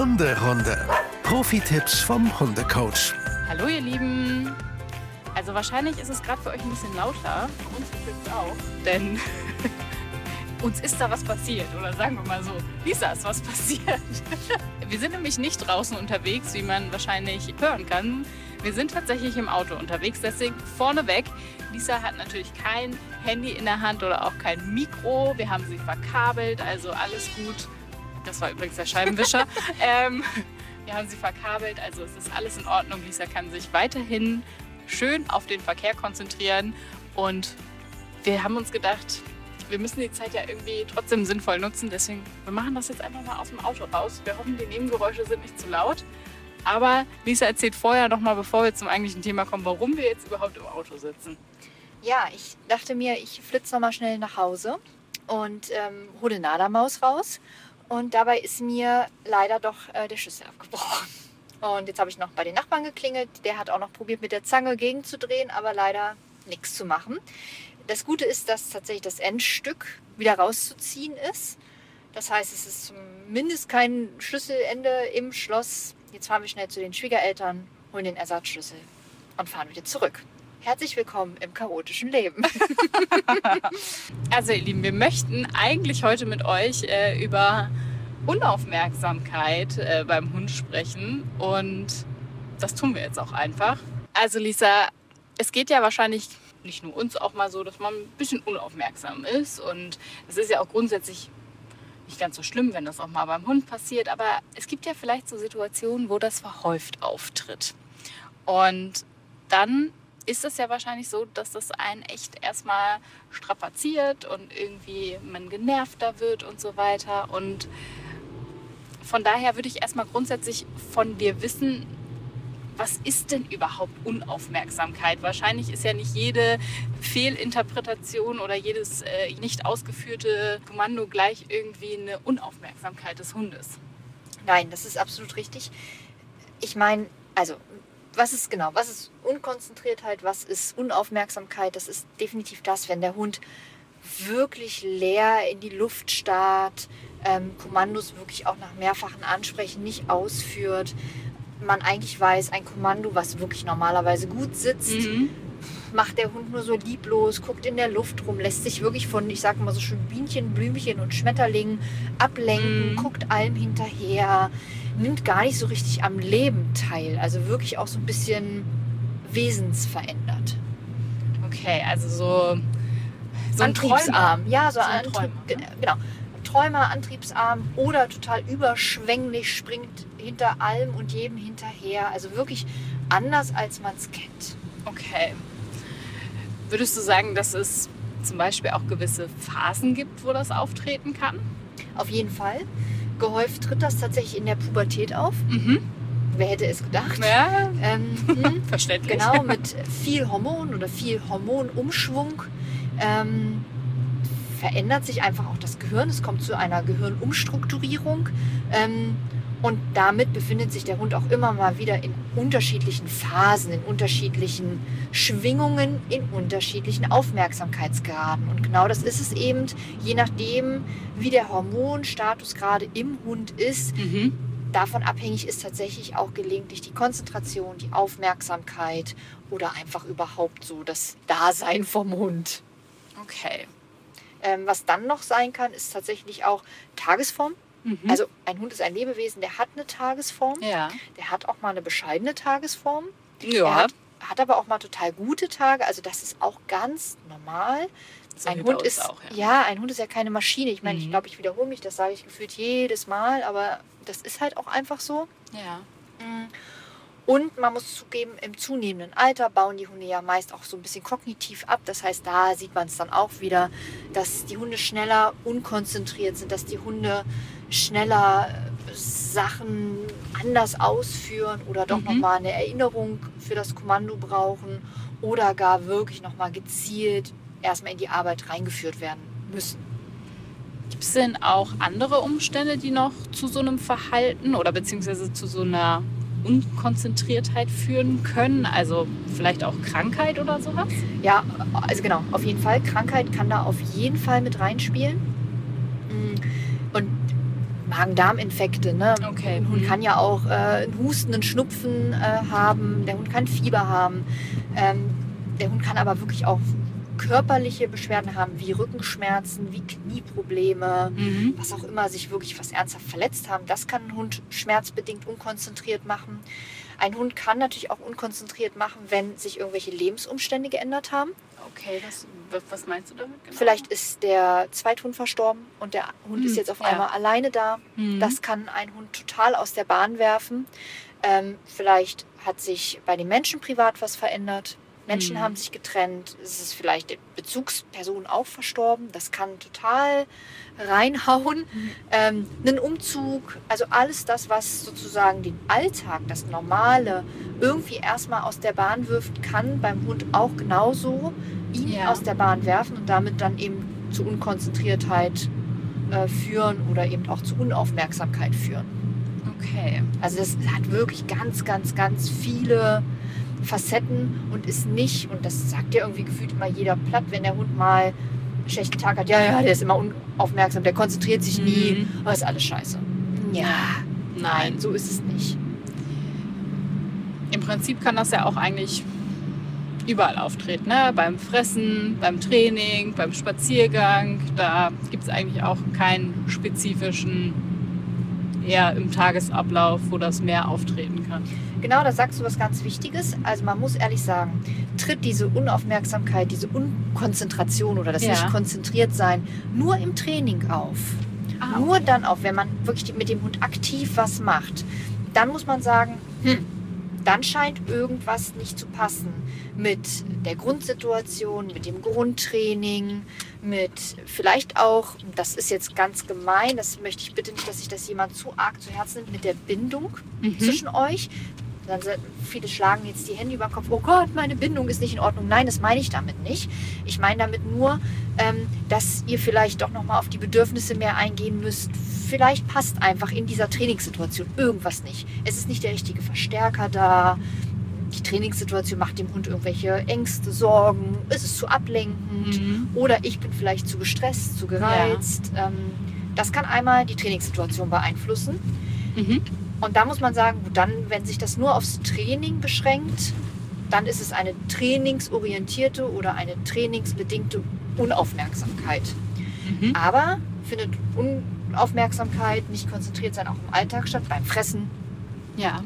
Hunderunde. Profi-Tipps vom Hundecoach. Hallo ihr Lieben. Also wahrscheinlich ist es gerade für euch ein bisschen lauter. Für uns übrigens auch. Denn uns ist da was passiert. Oder sagen wir mal so, Lisa ist was passiert. Wir sind nämlich nicht draußen unterwegs, wie man wahrscheinlich hören kann. Wir sind tatsächlich im Auto unterwegs. Deswegen vorneweg, Lisa hat natürlich kein Handy in der Hand oder auch kein Mikro. Wir haben sie verkabelt, also alles gut. Das war übrigens der Scheibenwischer. ähm, wir haben sie verkabelt, also es ist alles in Ordnung. Lisa kann sich weiterhin schön auf den Verkehr konzentrieren. Und wir haben uns gedacht, wir müssen die Zeit ja irgendwie trotzdem sinnvoll nutzen. Deswegen, wir machen das jetzt einfach mal aus dem Auto raus. Wir hoffen, die Nebengeräusche sind nicht zu laut. Aber Lisa erzählt vorher noch mal, bevor wir zum eigentlichen Thema kommen, warum wir jetzt überhaupt im Auto sitzen. Ja, ich dachte mir, ich flitze noch mal schnell nach Hause und ähm, hole Nada-Maus raus. Und dabei ist mir leider doch äh, der Schlüssel abgebrochen. Und jetzt habe ich noch bei den Nachbarn geklingelt. Der hat auch noch probiert, mit der Zange gegenzudrehen, aber leider nichts zu machen. Das Gute ist, dass tatsächlich das Endstück wieder rauszuziehen ist. Das heißt, es ist zumindest kein Schlüsselende im Schloss. Jetzt fahren wir schnell zu den Schwiegereltern, holen den Ersatzschlüssel und fahren wieder zurück. Herzlich willkommen im chaotischen Leben. Also ihr Lieben, wir möchten eigentlich heute mit euch äh, über Unaufmerksamkeit äh, beim Hund sprechen und das tun wir jetzt auch einfach. Also Lisa, es geht ja wahrscheinlich nicht nur uns auch mal so, dass man ein bisschen unaufmerksam ist und es ist ja auch grundsätzlich nicht ganz so schlimm, wenn das auch mal beim Hund passiert, aber es gibt ja vielleicht so Situationen, wo das verhäuft auftritt. Und dann ist es ja wahrscheinlich so, dass das einen echt erstmal strapaziert und irgendwie man genervter wird und so weiter. Und von daher würde ich erstmal grundsätzlich von dir wissen, was ist denn überhaupt Unaufmerksamkeit? Wahrscheinlich ist ja nicht jede Fehlinterpretation oder jedes äh, nicht ausgeführte Kommando gleich irgendwie eine Unaufmerksamkeit des Hundes. Nein, das ist absolut richtig. Ich meine, also was ist genau, was ist Unkonzentriertheit, was ist Unaufmerksamkeit? Das ist definitiv das, wenn der Hund wirklich leer in die Luft starrt, ähm, Kommandos wirklich auch nach mehrfachen Ansprechen nicht ausführt, man eigentlich weiß, ein Kommando, was wirklich normalerweise gut sitzt, Mhm. macht der Hund nur so lieblos, guckt in der Luft rum, lässt sich wirklich von, ich sag mal so schön Bienchen, Blümchen und Schmetterlingen ablenken, Mhm. guckt allem hinterher, nimmt gar nicht so richtig am Leben teil. Also wirklich auch so ein bisschen wesensverändert. Okay, also so, so. Antriebsarm. Ja, so, So ein Träumer, ge- genau. Träumer, Antriebsarm oder total überschwänglich, springt hinter allem und jedem hinterher. Also wirklich anders, als man es kennt. Okay. Würdest du sagen, dass es zum Beispiel auch gewisse Phasen gibt, wo das auftreten kann? Auf jeden Fall. Gehäuft tritt das tatsächlich in der Pubertät auf. Mhm. Wer hätte es gedacht? Ja, Ähm, hm, verständlich. genau, mit viel Hormon oder viel Hormonumschwung ähm, verändert sich einfach auch das Gehirn. Es kommt zu einer Gehirnumstrukturierung. Ähm, und damit befindet sich der Hund auch immer mal wieder in unterschiedlichen Phasen, in unterschiedlichen Schwingungen, in unterschiedlichen Aufmerksamkeitsgraden. Und genau das ist es eben, je nachdem, wie der Hormonstatus gerade im Hund ist, Mhm. davon abhängig ist tatsächlich auch gelegentlich die Konzentration, die Aufmerksamkeit oder einfach überhaupt so das Dasein vom Hund. Okay. Ähm, was dann noch sein kann, ist tatsächlich auch Tagesform. Mhm. Also ein Hund ist ein Lebewesen, der hat eine Tagesform, ja. der hat auch mal eine bescheidene Tagesform. Er Ja. hat, hat aber auch mal total gute Tage. Also das ist auch ganz normal. So ein Hund ist auch, ja. ja. ein Hund ist ja keine Maschine. Ich meine, ich Mhm. glaube, ich wiederhole mich, das sage ich gefühlt jedes Mal, aber das ist halt auch einfach so. Ja. Mm. Und man muss zugeben, im zunehmenden Alter bauen die Hunde ja meist auch so ein bisschen kognitiv ab. Das heißt, da sieht man es dann auch wieder, dass die Hunde schneller unkonzentriert sind, dass die Hunde schneller Sachen anders ausführen oder doch Mhm. nochmal eine Erinnerung für das Kommando brauchen oder gar wirklich nochmal gezielt erstmal in die Arbeit reingeführt werden müssen. Gibt es denn auch andere Umstände, die noch zu so einem Verhalten oder beziehungsweise zu so einer Unkonzentriertheit führen können? Also vielleicht auch Krankheit oder sowas? Ja, also genau, auf jeden Fall. Krankheit kann da auf jeden Fall mit reinspielen. Und Magen-Darm-Infekte. Ne? Okay. Ein Hund Mhm. kann ja auch äh, einen Husten, einen Schnupfen äh, haben, der Hund kann Fieber haben. Ähm, der Hund kann aber wirklich auch körperliche Beschwerden haben, wie Rückenschmerzen, wie Knieprobleme, Mhm. was auch immer, sich wirklich was ernsthaft verletzt haben. Das kann ein Hund schmerzbedingt unkonzentriert machen. Ein Hund kann natürlich auch unkonzentriert machen, wenn sich irgendwelche Lebensumstände geändert haben. Okay, was, was- meinst du damit genau? Vielleicht ist der Zweithund verstorben und der Hund ist Hm, jetzt auf ja. einmal alleine da. Mhm. Das kann einen Hund total aus der Bahn werfen. Ähm, vielleicht hat sich bei den Menschen privat was verändert. Menschen Mhm. haben sich getrennt. Es ist vielleicht die Bezugsperson auch verstorben. Das kann total reinhauen. Ähm, einen Umzug, also alles das, was sozusagen den Alltag, das Normale, irgendwie erstmal aus der Bahn wirft, kann beim Hund auch genauso ihn Ja. aus der Bahn werfen und damit dann eben zu Unkonzentriertheit äh, führen oder eben auch zu Unaufmerksamkeit führen. Okay. Also das hat wirklich ganz, ganz, ganz viele Facetten und ist nicht, und das sagt ja irgendwie gefühlt immer jeder platt, wenn der Hund mal einen schlechten Tag hat, ja, ja, der ist immer unaufmerksam, der konzentriert sich nie, Mhm. aber ist alles scheiße. Ja, nein, so ist es nicht. Im Prinzip kann das ja auch eigentlich überall auftreten. Ne? Beim Fressen, beim Training, beim Spaziergang. Da gibt es eigentlich auch keinen spezifischen, eher im Tagesablauf, wo das mehr auftreten kann. Genau, da sagst du was ganz Wichtiges. Also man muss ehrlich sagen, tritt diese Unaufmerksamkeit, diese Unkonzentration oder das Ja. nicht konzentriert sein nur im Training auf. Ah, Nur dann auf, wenn man wirklich mit dem Hund aktiv was macht. Dann muss man sagen, hm, dann scheint irgendwas nicht zu passen mit der Grundsituation, mit dem Grundtraining, mit vielleicht auch, das ist jetzt ganz gemein, das möchte ich bitte nicht, dass sich das jemand zu arg zu Herzen nimmt, mit der Bindung Mhm. zwischen euch. Dann viele schlagen jetzt die Hände über den Kopf. Oh Gott, meine Bindung ist nicht in Ordnung. Nein, das meine ich damit nicht. Ich meine damit nur, ähm, dass ihr vielleicht doch noch mal auf die Bedürfnisse mehr eingehen müsst. Vielleicht passt einfach in dieser Trainingssituation irgendwas nicht. Es ist nicht der richtige Verstärker da. Die Trainingssituation macht dem Hund irgendwelche Ängste, Sorgen. Es ist zu ablenkend. Mhm. Oder ich bin vielleicht zu gestresst, zu gereizt. Ähm, das kann einmal die Trainingssituation beeinflussen. Mhm. Und da muss man sagen, dann, wenn sich das nur aufs Training beschränkt, dann ist es eine trainingsorientierte oder eine trainingsbedingte Unaufmerksamkeit. Mhm. Aber findet Unaufmerksamkeit, nicht konzentriert sein auch im Alltag statt, beim Fressen, Ja.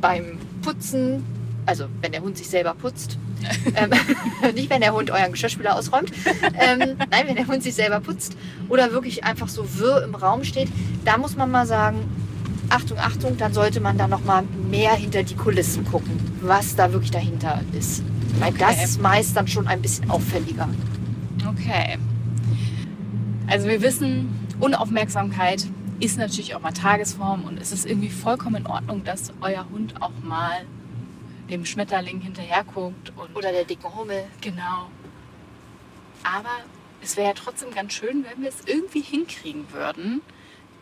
beim Putzen, also wenn der Hund sich selber putzt. ähm, nicht, wenn der Hund euren Geschirrspüler ausräumt. Ähm, nein, wenn der Hund sich selber putzt oder wirklich einfach so wirr im Raum steht, da muss man mal sagen, Achtung, Achtung, dann sollte man da noch mal mehr hinter die Kulissen gucken, was da wirklich dahinter ist. Weil Okay. das ist meist dann schon ein bisschen auffälliger. Okay. Also wir wissen, Unaufmerksamkeit ist natürlich auch mal Tagesform und es ist irgendwie vollkommen in Ordnung, dass euer Hund auch mal dem Schmetterling hinterher guckt und Oder der dicken Hummel. genau. Aber es wäre ja trotzdem ganz schön, wenn wir es irgendwie hinkriegen würden,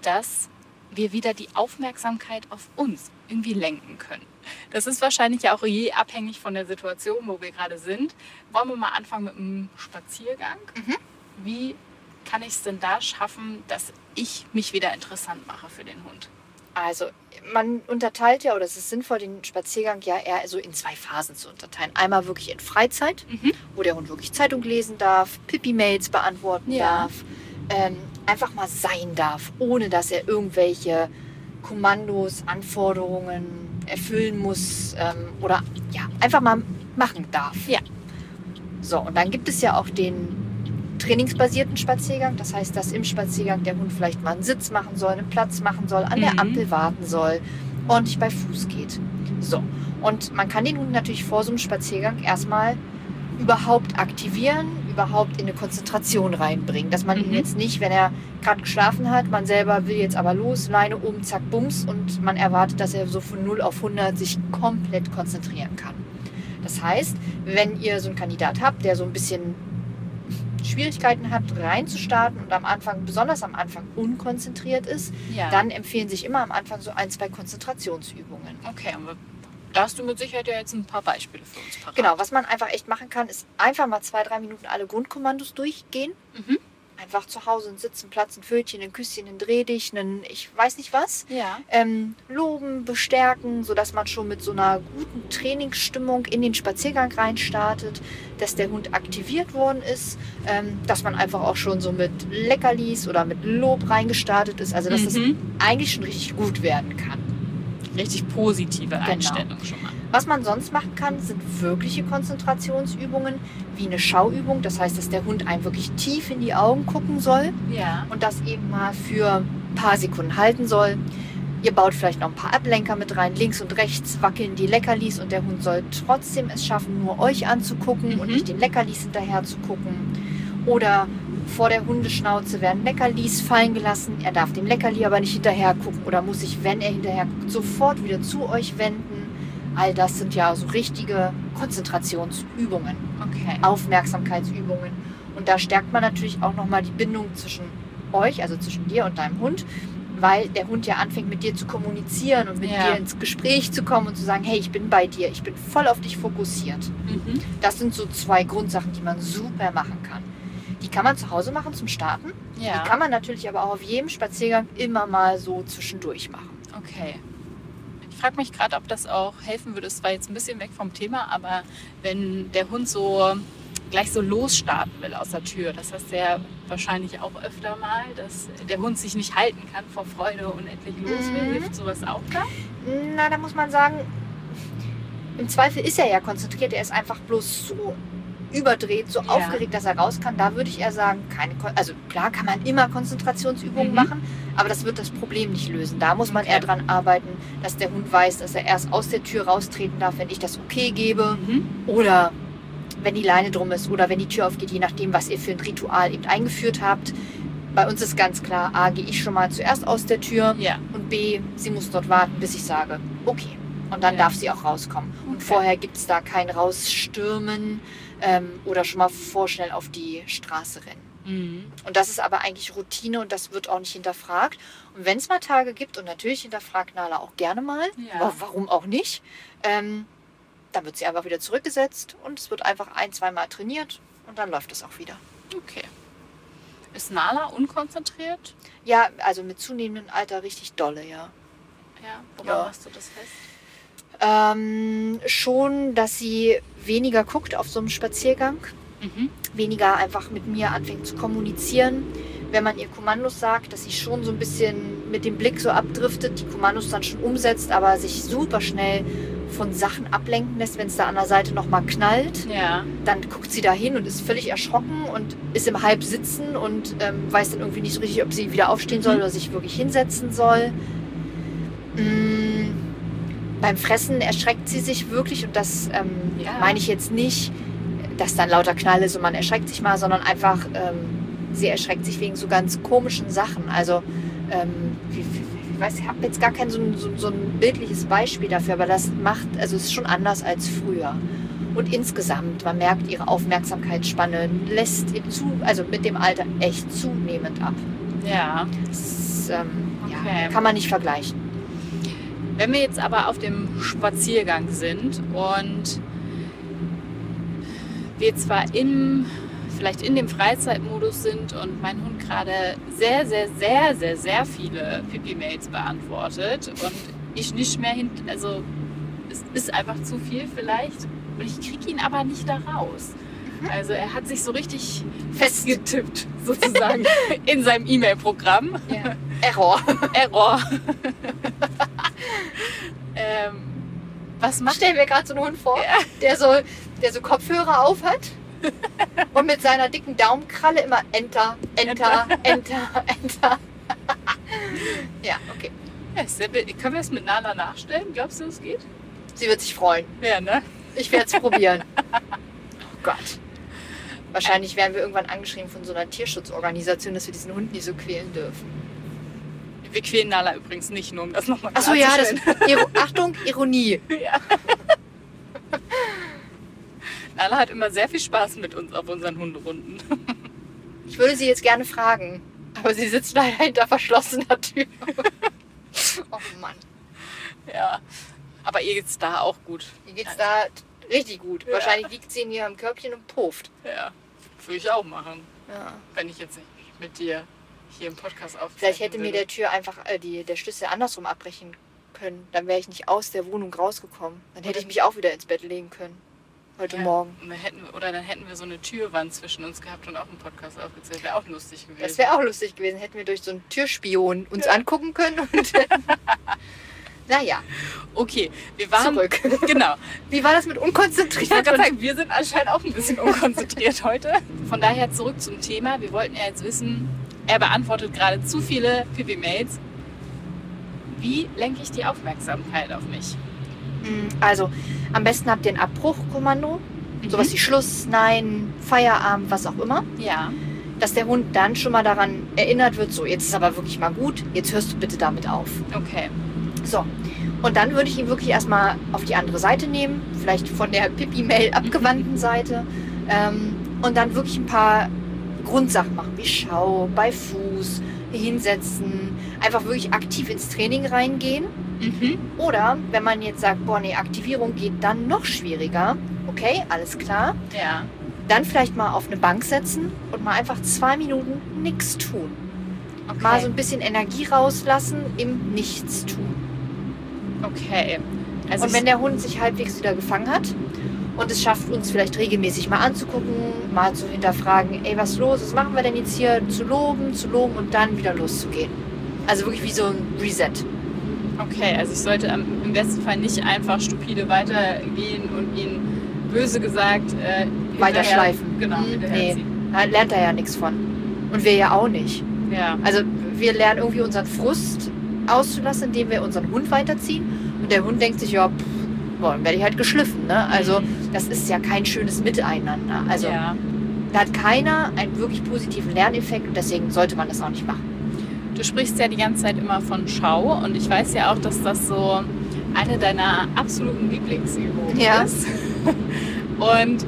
dass wir wieder die Aufmerksamkeit auf uns irgendwie lenken können. Das ist wahrscheinlich ja auch je abhängig von der Situation, wo wir gerade sind. Wollen wir mal anfangen mit einem Spaziergang? Wie kann ich es denn da schaffen, dass ich mich wieder interessant mache für den Hund? Also man unterteilt ja, oder es ist sinnvoll, den Spaziergang ja eher so in zwei Phasen zu unterteilen. Einmal wirklich in Freizeit, Mhm. wo der Hund wirklich Zeitung lesen darf, Pipi-Mails beantworten Ja. darf, ähm, einfach mal sein darf, ohne dass er irgendwelche Kommandos, Anforderungen erfüllen muss ähm, oder ja, einfach mal machen darf. Ja. So, und dann gibt es ja auch den trainingsbasierten Spaziergang. Das heißt, dass im Spaziergang der Hund vielleicht mal einen Sitz machen soll, einen Platz machen soll, an der Mhm. Ampel warten soll, ordentlich bei Fuß geht. So. Und man kann den Hund natürlich vor so einem Spaziergang erstmal überhaupt aktivieren, überhaupt in eine Konzentration reinbringen. Dass man ihn Mhm. jetzt nicht, wenn er gerade geschlafen hat, man selber will jetzt aber los, Leine oben, zack, bums und man erwartet, dass er so von 0 auf 100 sich komplett konzentrieren kann. Das heißt, wenn ihr so einen Kandidat habt, der so ein bisschen Schwierigkeiten hat, reinzustarten und am Anfang, besonders am Anfang, unkonzentriert ist, Ja. dann empfehlen sich immer am Anfang so ein, zwei Konzentrationsübungen. okay, aber da hast du mit Sicherheit ja jetzt ein paar Beispiele für uns parat. Genau, was man einfach echt machen kann, ist einfach mal zwei, drei Minuten alle Grundkommandos durchgehen. Mhm. einfach zu Hause einen Sitzenplatz, ein Pfötchen, ein Küsschen, ein Dreh dich, einen ich weiß nicht was, Ja. ähm, loben, bestärken, sodass man schon mit so einer guten Trainingsstimmung in den Spaziergang reinstartet, dass der Hund aktiviert worden ist, ähm, dass man einfach auch schon so mit Leckerlis oder mit Lob reingestartet ist, also dass das Mhm. eigentlich schon richtig gut werden kann. Richtig positive Genau. Einstellung schon mal. Was man sonst machen kann, sind wirkliche Konzentrationsübungen, wie eine Schauübung. Das heißt, dass der Hund einem wirklich tief in die Augen gucken soll Ja. und das eben mal für ein paar Sekunden halten soll. Ihr baut vielleicht noch ein paar Ablenker mit rein. Links und rechts wackeln die Leckerlis und der Hund soll trotzdem es schaffen, nur euch anzugucken und Mhm. nicht den Leckerlis hinterher zu gucken. Oder vor der Hundeschnauze werden Leckerlis fallen gelassen. Er darf dem Leckerli aber nicht hinterher gucken oder muss sich, wenn er hinterher guckt, sofort wieder zu euch wenden. All das sind ja so richtige Konzentrationsübungen. Okay. Aufmerksamkeitsübungen. Und da stärkt man natürlich auch nochmal die Bindung zwischen euch, also zwischen dir und deinem Hund, weil der Hund ja anfängt mit dir zu kommunizieren und mit Ja. dir ins Gespräch zu kommen und zu sagen, hey, ich bin bei dir, ich bin voll auf dich fokussiert. Mhm. Das sind so zwei Grundsachen, die man super machen kann. Die kann man zu Hause machen zum Starten. Ja. Die kann man natürlich aber auch auf jedem Spaziergang immer mal so zwischendurch machen. Okay. Ich frage mich gerade, ob das auch helfen würde. Es war jetzt ein bisschen weg vom Thema, aber wenn der Hund so gleich so losstarten will aus der Tür, das hast du ja wahrscheinlich auch öfter mal, dass der Hund sich nicht halten kann vor Freude und endlich los will. Mhm. Hilft sowas auch da? Na, da muss man sagen, im Zweifel ist er ja konzentriert. Er ist einfach bloß so überdreht, so Ja. aufgeregt, dass er raus kann. Da würde ich eher sagen, keine, Kon also klar kann man immer Konzentrationsübungen Mhm. machen, aber das wird das Problem nicht lösen. Da muss man Okay. eher dran arbeiten, dass der Hund weiß, dass er erst aus der Tür raustreten darf, wenn ich das okay gebe Mhm. oder wenn die Leine drum ist oder wenn die Tür aufgeht, je nachdem, was ihr für ein Ritual eben eingeführt habt. Bei uns ist ganz klar, A, gehe ich schon mal zuerst aus der Tür Ja. und B, sie muss dort warten, bis ich sage, okay. Und dann Ja. darf sie auch rauskommen. Und Okay. vorher gibt es da kein Rausstürmen ähm, oder schon mal vorschnell auf die Straße rennen. Mhm. Und das ist aber eigentlich Routine und das wird auch nicht hinterfragt. Und wenn es mal Tage gibt, und natürlich hinterfragt Nala auch gerne mal, Ja. aber warum auch nicht, ähm, dann wird sie einfach wieder zurückgesetzt und es wird einfach ein, zweimal trainiert und dann läuft es auch wieder. Okay. Ist Nala unkonzentriert? Ja, also mit zunehmendem Alter richtig dolle, ja. Ja. Woran Ja. machst du das fest? Ähm, schon, dass sie weniger guckt auf so einem Spaziergang, Mhm. weniger einfach mit mir anfängt zu kommunizieren. Wenn man ihr Kommandos sagt, dass sie schon so ein bisschen mit dem Blick so abdriftet, die Kommandos dann schon umsetzt, aber sich super schnell von Sachen ablenken lässt, wenn es da an der Seite nochmal knallt. Ja. Dann guckt sie da hin und ist völlig erschrocken und ist im Halbsitzen und ähm, weiß dann irgendwie nicht so richtig, ob sie wieder aufstehen soll Mhm. oder sich wirklich hinsetzen soll. Mm, beim Fressen erschreckt sie sich wirklich und das ähm, Ja. meine ich jetzt nicht, dass dann lauter Knall ist und man erschreckt sich mal, sondern einfach, ähm, sie erschreckt sich wegen so ganz komischen Sachen. Also, ähm, wie, wie, ich weiß, ich habe jetzt gar kein so, ein- so, so ein bildliches Beispiel dafür, aber das macht, also es ist schon anders als früher. Und insgesamt, man merkt, ihre Aufmerksamkeitsspanne lässt ihr zu, also mit dem Alter echt zunehmend ab. Ja. Das ähm, Okay. ja, kann man nicht vergleichen. Wenn wir jetzt aber auf dem Spaziergang sind und wir zwar im, vielleicht in dem Freizeitmodus sind und mein Hund gerade sehr, sehr, sehr, sehr, sehr viele Pipi-Mails beantwortet und ich nicht mehr hin, also es ist einfach zu viel vielleicht und ich kriege ihn aber nicht da raus. Also er hat sich so richtig festgetippt sozusagen in seinem E-Mail-Programm. Ja. Error. Error. ähm, was macht Stell mir gerade so einen Hund vor, Ja. der, so, der so Kopfhörer auf hat und mit seiner dicken Daumenkralle immer Enter, Enter, Enter, Enter. ja, okay. Ja, können wir es mit Nala nachstellen? Glaubst du, es geht? Sie wird sich freuen. Ja, ne? Ich werde es probieren. Oh Gott. Wahrscheinlich werden wir irgendwann angeschrieben von so einer Tierschutzorganisation, dass wir diesen Hund nicht so quälen dürfen. Wir quälen Nala übrigens nicht, nur um das nochmal Achso, ja, das. Iro Achtung, Ironie. ja. Nala hat immer sehr viel Spaß mit uns auf unseren Hunderunden. Ich würde sie jetzt gerne fragen, aber sie sitzt leider hinter verschlossener Tür. oh Mann. Ja. Aber ihr geht's da auch gut. Ihr geht's da richtig gut. Ja. Wahrscheinlich liegt sie in ihrem Körbchen und pufft. Ja. Würde ich auch machen, Ja. wenn ich jetzt nicht mit dir hier im Podcast aufzeichnen Vielleicht hätte mir würde. der Tür einfach äh, die, der Schlüssel andersrum abbrechen können. Dann wäre ich nicht aus der Wohnung rausgekommen. Dann hätte ich mich auch wieder ins Bett legen können. Heute Ja, Morgen. hätten oder dann hätten wir so eine Türwand zwischen uns gehabt und auch einen Podcast aufgezählt. Wäre auch lustig gewesen. Das wäre auch lustig gewesen. Hätten wir durch so einen Türspion uns angucken können. Und naja, Okay, wir waren. zurück. Genau. Wie war das mit Ich wollte unkonzentriert? gerade sagen, wir sind anscheinend auch ein bisschen unkonzentriert heute. Von daher zurück zum Thema. Wir wollten ja jetzt wissen, er beantwortet gerade zu viele Pipi-Mails. Wie lenke ich die Aufmerksamkeit auf mich? Mm, Also, am besten habt ihr ein Abbruchkommando. Sowas wie Schluss, Nein, Feierabend, was auch immer. Ja. Dass der Hund dann schon mal daran erinnert wird, so, jetzt ist aber wirklich mal gut, jetzt hörst du bitte damit auf. Okay. So. Und dann würde ich ihn wirklich erstmal auf die andere Seite nehmen, vielleicht von der Pipi-Mail abgewandten Seite. Ähm, und dann wirklich ein paar Grundsachen machen, wie Schau, bei Fuß, hinsetzen, einfach wirklich aktiv ins Training reingehen. Mhm. Oder wenn man jetzt sagt, boah, nee, Aktivierung geht dann noch schwieriger, okay, alles klar, Ja. dann vielleicht mal auf eine Bank setzen und mal einfach zwei Minuten nichts tun. Okay. Mal so ein bisschen Energie rauslassen im Nichtstun. okay. Also Und wenn der Hund sich halbwegs wieder gefangen hat und es schafft, uns vielleicht regelmäßig mal anzugucken, mal zu hinterfragen, ey, was ist los, was machen wir denn jetzt hier, zu loben, zu loben und dann wieder loszugehen. Also wirklich wie so ein Reset. Okay, also ich sollte im besten Fall nicht einfach stupide weitergehen und ihn böse gesagt äh, Weiter hinterher- schleifen. Genau, Mhm, hinterherziehen. Da lernt er ja nichts von. Und wir ja auch nicht. Ja. Also wir lernen irgendwie unseren Frust auszulassen, indem wir unseren Hund weiterziehen. Und der Hund denkt sich, ja, pff, boah, dann werde ich halt geschliffen. Ne? Also das ist ja kein schönes Miteinander. Also ja. da hat keiner einen wirklich positiven Lerneffekt und deswegen sollte man das auch nicht machen. Du sprichst ja die ganze Zeit immer von Schau und ich weiß ja auch, dass das so eine deiner absoluten Lieblingsübungen Ja. ist. Und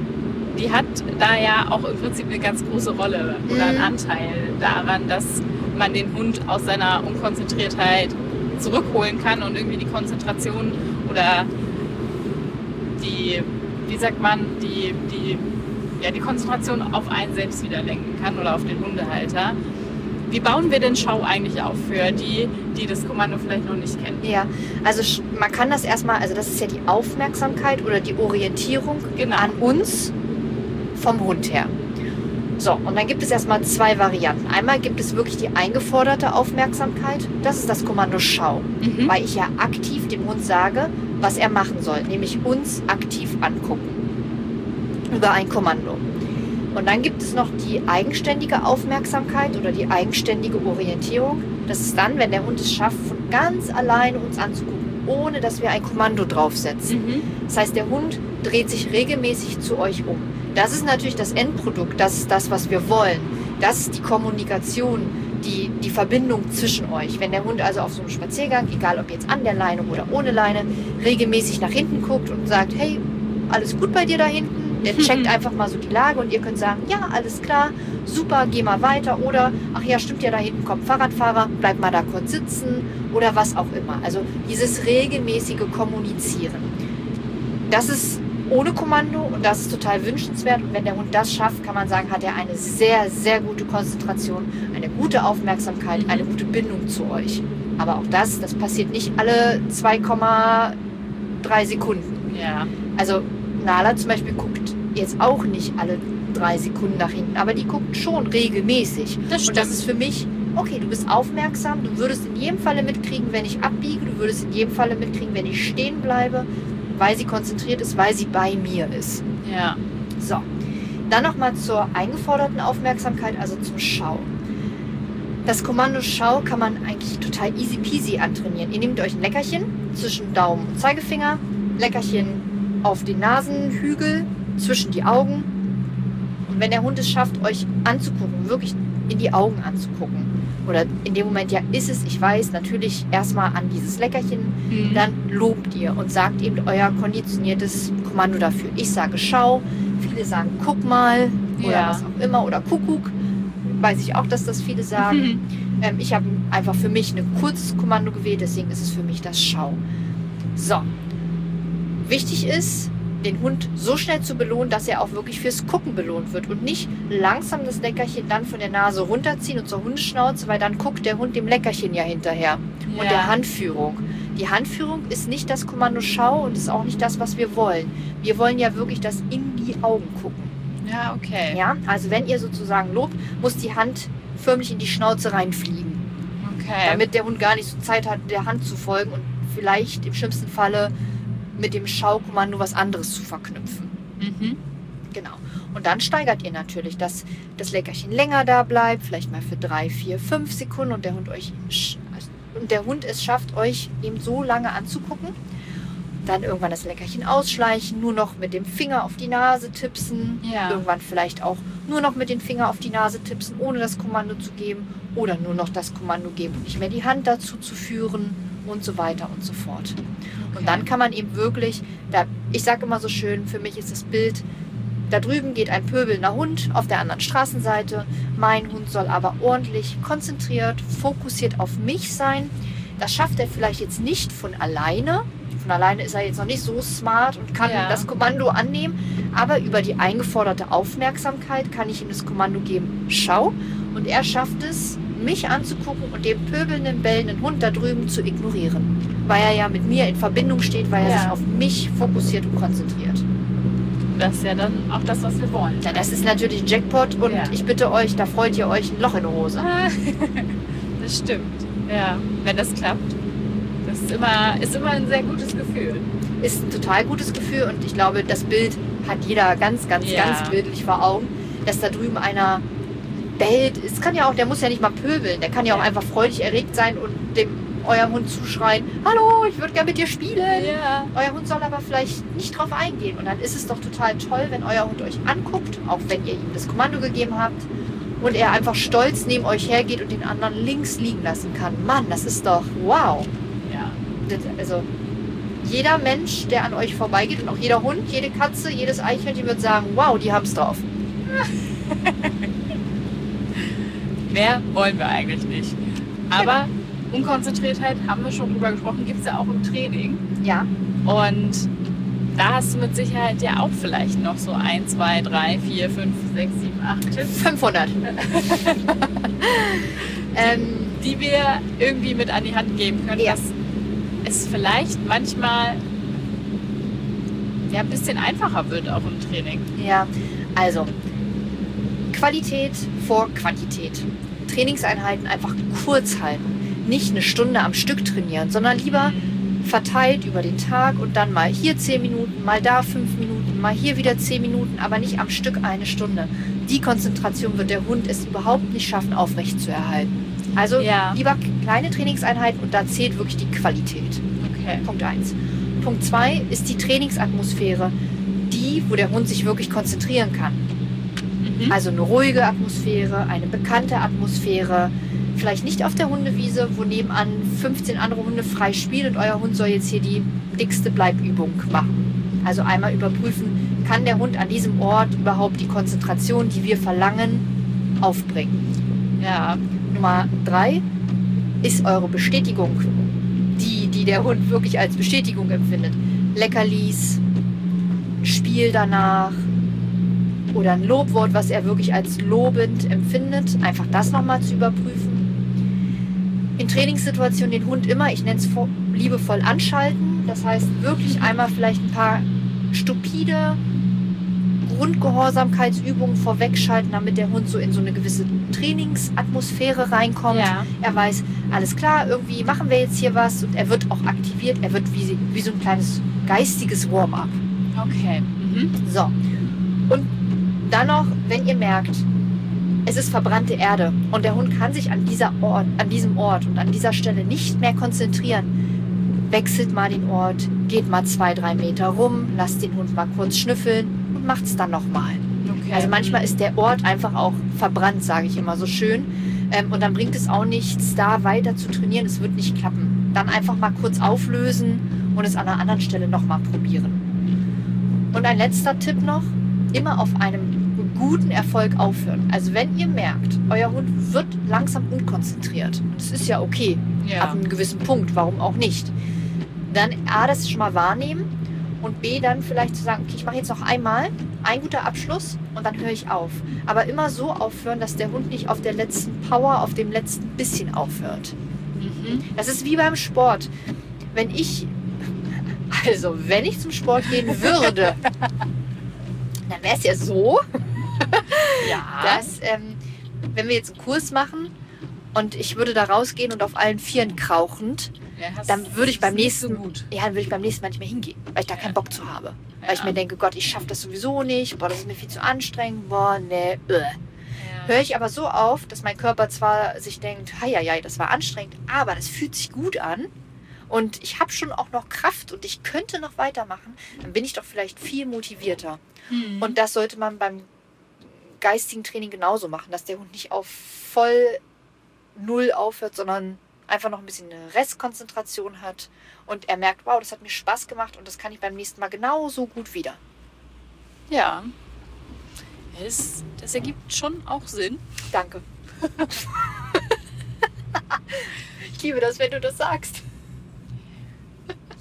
die hat da ja auch im Prinzip eine ganz große Rolle oder einen Mhm. Anteil daran, dass man den Hund aus seiner Unkonzentriertheit zurückholen kann und irgendwie die Konzentration oder die, wie sagt man, die, die, ja, die Konzentration auf einen selbst wieder lenken kann oder auf den Hundehalter. Wie bauen wir denn Schau eigentlich auf für die, die das Kommando vielleicht noch nicht kennen? Ja, also man kann das erstmal, also das ist ja die Aufmerksamkeit oder die Orientierung Genau. an uns vom Hund her. So, und dann gibt es erstmal zwei Varianten. Einmal gibt es wirklich die eingeforderte Aufmerksamkeit. Das ist das Kommando Schau, Mhm. weil ich ja aktiv dem Hund sage, was er machen soll, nämlich uns aktiv angucken. Über ein Kommando. Und dann gibt es noch die eigenständige Aufmerksamkeit oder die eigenständige Orientierung. Das ist dann, wenn der Hund es schafft, von ganz alleine uns anzugucken, ohne dass wir ein Kommando draufsetzen. Mhm. Das heißt, der Hund dreht sich regelmäßig zu euch um. Das ist natürlich das Endprodukt, das ist das, was wir wollen. Das ist die Kommunikation, die, die Verbindung zwischen euch. Wenn der Hund also auf so einem Spaziergang, egal ob jetzt an der Leine oder ohne Leine, regelmäßig nach hinten guckt und sagt, hey, alles gut bei dir da hinten? Der checkt einfach mal so die Lage und ihr könnt sagen, ja, alles klar, super, geh mal weiter oder, ach ja, stimmt ja, da hinten kommt Fahrradfahrer, bleib mal da kurz sitzen oder was auch immer. Also dieses regelmäßige Kommunizieren. Das ist ohne Kommando und das ist total wünschenswert. Und wenn der Hund das schafft, kann man sagen, hat er eine sehr, sehr gute Konzentration, eine gute Aufmerksamkeit, eine gute Bindung zu euch. Aber auch das, das passiert nicht alle 2,3 Sekunden. Ja. Also Nala zum Beispiel guckt jetzt auch nicht alle drei Sekunden nach hinten, aber die guckt schon regelmäßig. Das Und das ist für mich, okay, du bist aufmerksam, du würdest in jedem Falle mitkriegen, wenn ich abbiege, du würdest in jedem Falle mitkriegen, wenn ich stehen bleibe, weil sie konzentriert ist, weil sie bei mir ist. Ja. So, dann nochmal zur eingeforderten Aufmerksamkeit, also zum Schau. Das Kommando Schau kann man eigentlich total easy peasy antrainieren. Ihr nehmt euch ein Leckerchen zwischen Daumen und Zeigefinger, Leckerchen auf den Nasenhügel, zwischen die Augen. Und wenn der Hund es schafft, euch anzugucken, wirklich in die Augen anzugucken, oder in dem Moment, ja, ist es, ich weiß, natürlich erstmal an dieses Leckerchen Mhm. dann lobt ihr und sagt eben euer konditioniertes Kommando dafür. Ich sage Schau, viele sagen Guck mal oder Ja. was auch immer oder Kuckuck. Weiß ich auch, dass das viele sagen. Mhm. Ähm, ich habe einfach für mich ein kurzes Kommando gewählt, deswegen ist es für mich das Schau. So. Wichtig ist, den Hund so schnell zu belohnen, dass er auch wirklich fürs Gucken belohnt wird und nicht langsam das Leckerchen dann von der Nase runterziehen und zur Hundeschnauze, weil dann guckt der Hund dem Leckerchen ja hinterher und Ja. der Handführung. Die Handführung ist nicht das Kommando Schau und ist auch nicht das, was wir wollen. Wir wollen ja wirklich das in die Augen gucken. Ja, okay. Ja, also wenn ihr sozusagen lobt, muss die Hand förmlich in die Schnauze reinfliegen, Okay. damit der Hund gar nicht so Zeit hat, der Hand zu folgen und vielleicht im schlimmsten Falle mit dem Schaukommando was anderes zu verknüpfen. mhm. Genau. Und dann steigert ihr natürlich, dass das Leckerchen länger da bleibt, vielleicht mal für drei, vier, fünf Sekunden und der Hund euch und der Hund es schafft, euch eben so lange anzugucken. Dann irgendwann das Leckerchen ausschleichen, nur noch mit dem Finger auf die Nase tipsen. Ja. Irgendwann vielleicht auch nur noch mit dem Finger auf die Nase tipsen, ohne das Kommando zu geben. Oder nur noch das Kommando geben und nicht mehr die Hand dazu zu führen und so weiter und so fort. Okay. Und dann kann man eben wirklich, da, ich sage immer so schön, für mich ist das Bild, da drüben geht ein pöbelnder Hund auf der anderen Straßenseite. Mein Hund soll aber ordentlich konzentriert, fokussiert auf mich sein. Das schafft er vielleicht jetzt nicht von alleine. Von alleine ist er jetzt noch nicht so smart und kann Ja. das Kommando annehmen. Aber über die eingeforderte Aufmerksamkeit kann ich ihm das Kommando geben, schau. Und er schafft es, mich anzugucken und den pöbelnden, bellenden Hund da drüben zu ignorieren. Weil er ja mit mir in Verbindung steht, weil er Ja. sich auf mich fokussiert und konzentriert. Das ist ja dann auch das, was wir wollen. Ja, das ist natürlich ein Jackpot und Ja. ich bitte euch, da freut ihr euch ein Loch in der Hose. Das stimmt. Ja, wenn das klappt. Das ist immer, ist immer ein sehr gutes Gefühl. Ist ein total gutes Gefühl und ich glaube, das Bild hat jeder ganz, ganz, Ja. ganz bildlich vor Augen, dass da drüben einer bellt. Es kann ja auch, der muss ja nicht mal pöbeln, der kann ja auch einfach freudig erregt sein und dem eurem Hund zuschreien, hallo, ich würde gerne mit dir spielen. Ja. Euer Hund soll aber vielleicht nicht drauf eingehen. Und dann ist es doch total toll, wenn euer Hund euch anguckt, auch wenn ihr ihm das Kommando gegeben habt. Und er einfach stolz neben euch hergeht und den anderen links liegen lassen kann. Mann, das ist doch wow. Ja. Das, also jeder Mensch, der an euch vorbeigeht und auch jeder Hund, jede Katze, jedes Eichhörnchen wird sagen, wow, die haben's drauf. Mehr wollen wir eigentlich nicht. Aber Unkonzentriertheit, haben wir schon drüber gesprochen, gibt es ja auch im Training. Ja, Und da hast du mit Sicherheit ja auch vielleicht noch so 1, 2, 3, 4, 5, 6, 7, 8 Tipps, 500. ähm, die wir irgendwie mit an die Hand geben können, Ja. dass es vielleicht manchmal ja, ein bisschen einfacher wird auch im Training. Ja, also Qualität vor Quantität. Trainingseinheiten einfach kurz halten. Nicht eine Stunde am Stück trainieren, sondern lieber verteilt über den Tag und dann mal hier 10 Minuten, mal da 5 Minuten, mal hier wieder 10 Minuten, aber nicht am Stück eine Stunde. Die Konzentration wird der Hund es überhaupt nicht schaffen, aufrecht zu erhalten. Also Ja. lieber kleine Trainingseinheiten und da zählt wirklich die Qualität. Okay. Punkt 1. Punkt 2 ist die Trainingsatmosphäre, die, wo der Hund sich wirklich konzentrieren kann. Mhm. Also eine ruhige Atmosphäre, eine bekannte Atmosphäre. Vielleicht nicht auf der Hundewiese, wo nebenan 15 andere Hunde frei spielen und euer Hund soll jetzt hier die dickste Bleibübung machen. Also einmal überprüfen, kann der Hund an diesem Ort überhaupt die Konzentration, die wir verlangen, aufbringen. Ja. Nummer drei ist eure Bestätigung, die, die der Hund wirklich als Bestätigung empfindet. Leckerlis, Spiel danach oder ein Lobwort, was er wirklich als lobend empfindet. Einfach das nochmal zu überprüfen. In Trainingssituationen den Hund immer, ich nenne es liebevoll anschalten. Das heißt wirklich einmal vielleicht ein paar stupide Grundgehorsamkeitsübungen vorwegschalten, damit der Hund so in so eine gewisse Trainingsatmosphäre reinkommt. Ja. Er weiß, alles klar, irgendwie machen wir jetzt hier was und er wird auch aktiviert. Er wird wie, wie so ein kleines geistiges Warm-up. Okay. Mhm. So. Dann noch, wenn ihr merkt, es ist verbrannte Erde und der Hund kann sich an, dieser Ort, an diesem Ort und an dieser Stelle nicht mehr konzentrieren, wechselt mal den Ort, geht mal zwei, drei Meter rum, lasst den Hund mal kurz schnüffeln und macht es dann nochmal. Okay. Also manchmal ist der Ort einfach auch verbrannt, sage ich immer so schön. Ähm, und dann bringt es auch nichts, da weiter zu trainieren. Es wird nicht klappen. Dann einfach mal kurz auflösen und es an einer anderen Stelle nochmal probieren. Und ein letzter Tipp noch, immer auf einem guten Erfolg aufhören. Also wenn ihr merkt, euer Hund wird langsam unkonzentriert, das ist ja okay, ab ja. einem gewissen Punkt, warum auch nicht, dann A, das schon mal wahrnehmen Und B, dann vielleicht zu sagen, okay, ich mache jetzt noch einmal, ein guter Abschluss und dann höre ich auf. Aber immer so aufhören, dass der Hund nicht auf der letzten Power, auf dem letzten bisschen aufhört. Mhm. Das ist wie beim Sport. Wenn ich, also wenn ich zum Sport gehen würde, dann wäre es ja so, Ja. dass ähm, wenn wir jetzt einen Kurs machen und ich würde da rausgehen und auf allen Vieren krauchend, Ja, dann würde ich beim nächsten, So gut. ja, dann würde ich beim nächsten Mal nicht mehr hingehen, weil ich da keinen Bock zu habe. Weil ich Ja. mir denke, Gott, ich schaffe das sowieso nicht, boah, das ist mir viel zu anstrengend, boah, ne, äh. Ja. Höre ich aber so auf, dass mein Körper zwar sich denkt, ja, das war anstrengend, aber das fühlt sich gut an und ich habe schon auch noch Kraft und ich könnte noch weitermachen, dann bin ich doch vielleicht viel motivierter. Mhm. Und das sollte man beim geistigen Training genauso machen, dass der Hund nicht auf voll null aufhört, sondern einfach noch ein bisschen eine Restkonzentration hat und er merkt, wow, das hat mir Spaß gemacht und das kann ich beim nächsten Mal genauso gut wieder. Ja. Es, das ergibt schon auch Sinn. Danke. ich liebe das, wenn du das sagst.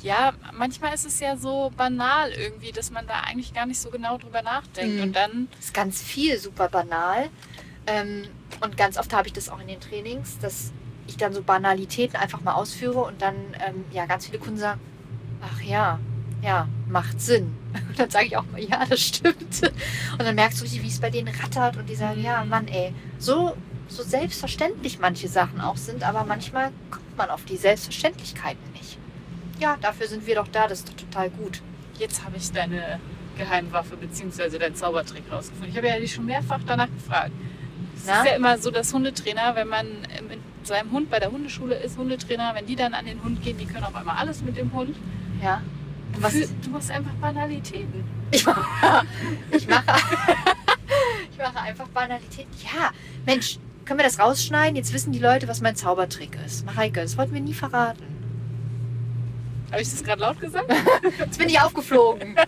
Ja, manchmal ist es ja so banal irgendwie, dass man da eigentlich gar nicht so genau drüber nachdenkt. Mhm. Und dann, Das ist ganz viel super banal. Ähm, und ganz oft habe ich das auch in den Trainings, dass ich dann so Banalitäten einfach mal ausführe und dann ähm, ja ganz viele Kunden sagen, ach ja, ja, macht Sinn. Und dann sage ich auch mal, ja, das stimmt. Und dann merkst du richtig, wie es bei denen rattert und die sagen, ja, Mann, ey, so, so selbstverständlich manche Sachen auch sind, aber manchmal kommt man auf die Selbstverständlichkeiten nicht. Ja, dafür sind wir doch da, das ist doch total gut. jetzt habe ich deine Geheimwaffe bzw. deinen Zaubertrick rausgefunden. Ich habe ja dich schon mehrfach danach gefragt. Es ist ja immer so, dass Hundetrainer, wenn man äh, mit seinem Hund bei der Hundeschule ist, Hundetrainer, wenn die dann an den Hund gehen, die können auf einmal alles mit dem Hund. Ja. Du, Was- du machst einfach Banalitäten. Ich mache, ich mache, ich mache einfach Banalitäten. Ja, Mensch, können wir das rausschneiden? Jetzt wissen die Leute, was mein Zaubertrick ist. Mareike, das wollten wir nie verraten. Habe ich das gerade laut gesagt? Jetzt bin ich aufgeflogen.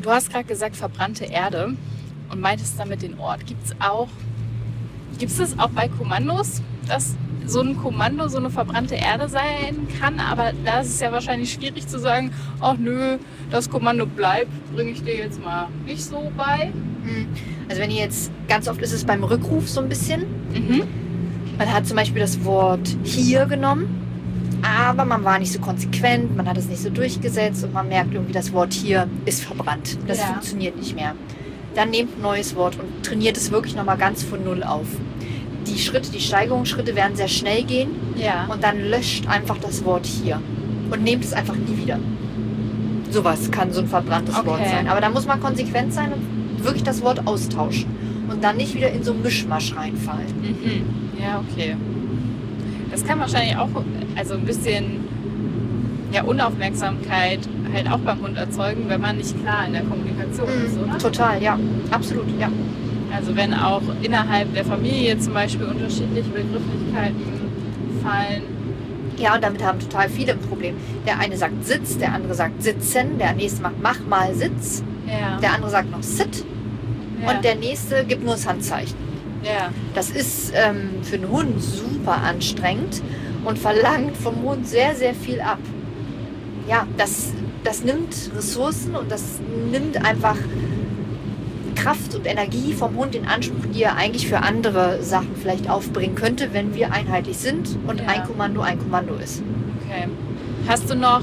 Du hast gerade gesagt, verbrannte Erde und meintest damit den Ort. Gibt es auch, gibt es das auch bei Kommandos, dass so ein Kommando so eine verbrannte Erde sein kann? Aber da ist es ja wahrscheinlich schwierig zu sagen, ach nö, das Kommando bleibt, bringe ich dir jetzt mal nicht so bei. Hm. Also wenn ihr jetzt, ganz oft ist es beim Rückruf so ein bisschen. Mhm. Man hat zum Beispiel das Wort hier genommen, aber man war nicht so konsequent, man hat es nicht so durchgesetzt und man merkt irgendwie, das Wort hier ist verbrannt. Das Ja. funktioniert nicht mehr. Dann nehmt ein neues Wort und trainiert es wirklich nochmal ganz von Null auf. Die Schritte, die Steigerungsschritte werden sehr schnell gehen Ja. und dann löscht einfach das Wort hier und nehmt es einfach nie wieder. Sowas kann so ein verbranntes Wort Okay. sein. Aber da muss man konsequent sein und wirklich das Wort austauschen und dann nicht wieder in so einen Mischmasch reinfallen. Mhm. Ja, okay. Das kann wahrscheinlich auch also ein bisschen ja, Unaufmerksamkeit halt auch beim Hund erzeugen, wenn man nicht klar in der Kommunikation ist, oder? Mhm. Total, ja, absolut, ja. Also wenn auch innerhalb der Familie zum Beispiel unterschiedliche Begrifflichkeiten fallen. Ja, und damit haben total viele ein Problem. Der eine sagt Sitz, der andere sagt Sitzen, der nächste macht Mach mal Sitz, Ja. der andere sagt noch Sit ja. und der nächste gibt nur das Handzeichen. Ja. Das ist ähm, für einen Hund super anstrengend und verlangt vom Hund sehr, sehr viel ab. Ja, das, das nimmt Ressourcen und das nimmt einfach Kraft und Energie vom Hund in Anspruch, die er eigentlich für andere Sachen vielleicht aufbringen könnte, wenn wir einheitlich sind und Ja. ein Kommando ein Kommando ist. Okay. Hast du noch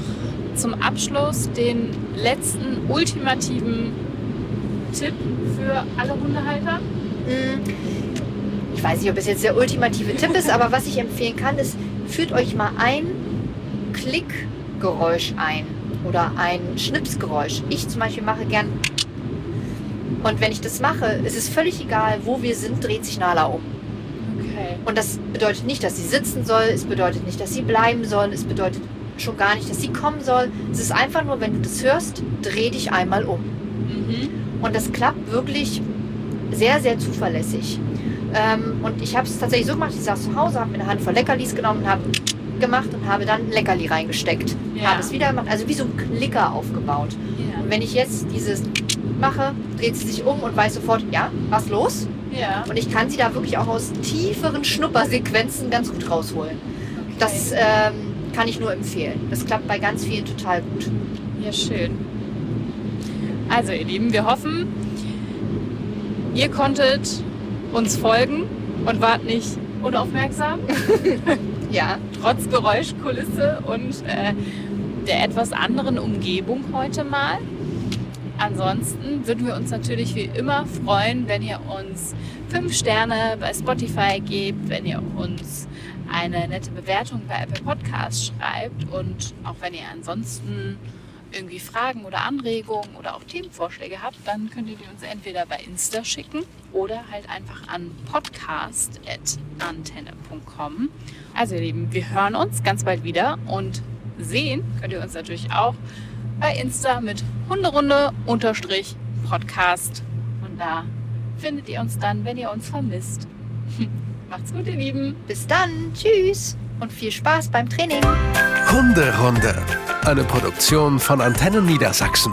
zum Abschluss den letzten ultimativen Tipp für alle Hundehalter? Ich weiß nicht, ob es jetzt der ultimative Tipp ist, aber was ich empfehlen kann, ist, führt euch mal ein Klickgeräusch ein oder ein Schnipsgeräusch. Ich zum Beispiel mache gern. Und wenn ich das mache, ist es völlig egal, wo wir sind, dreht sich Nala um. Okay. Und das bedeutet nicht, dass sie sitzen soll, es bedeutet nicht, dass sie bleiben soll, es bedeutet schon gar nicht, dass sie kommen soll. Es ist einfach nur, wenn du das hörst, dreh dich einmal um. Mhm. Und das klappt wirklich sehr, sehr zuverlässig. Ähm, und ich habe es tatsächlich so gemacht, ich saß zu Hause, habe mir eine Handvoll Leckerlis genommen und habe gemacht und habe dann Leckerli reingesteckt. Ja. Habe es wieder gemacht, also wie so ein Klicker aufgebaut. Ja. Und wenn ich jetzt dieses mache, dreht sie sich um und weiß sofort, ja, was los? ja. Und ich kann sie da wirklich auch aus tieferen Schnuppersequenzen ganz gut rausholen. Okay. Das ähm, kann ich nur empfehlen. Das klappt bei ganz vielen total gut. Ja, schön. Also, ihr Lieben, wir hoffen, ihr konntet uns folgen und wart nicht unaufmerksam. Ja, trotz Geräuschkulisse und äh, der etwas anderen Umgebung heute mal. Ansonsten würden wir uns natürlich wie immer freuen, wenn ihr uns fünf Sterne bei Spotify gebt, wenn ihr uns eine nette Bewertung bei Apple Podcasts schreibt und auch wenn ihr ansonsten irgendwie Fragen oder Anregungen oder auch Themenvorschläge habt, dann könnt ihr die uns entweder bei Insta schicken oder halt einfach an podcast.antenne.com. Also ihr Lieben, wir hören uns ganz bald wieder und sehen könnt ihr uns natürlich auch bei Insta mit Hunderunde-Podcast. Und da findet ihr uns dann, wenn ihr uns vermisst. Macht's gut, ihr Lieben. bis dann. Tschüss und viel Spaß beim Training. Hunderunde. Eine Produktion von Antennen Niedersachsen.